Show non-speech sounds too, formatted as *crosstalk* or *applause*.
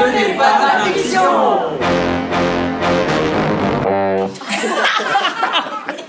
ce n'est pas de la fiction. *laughs*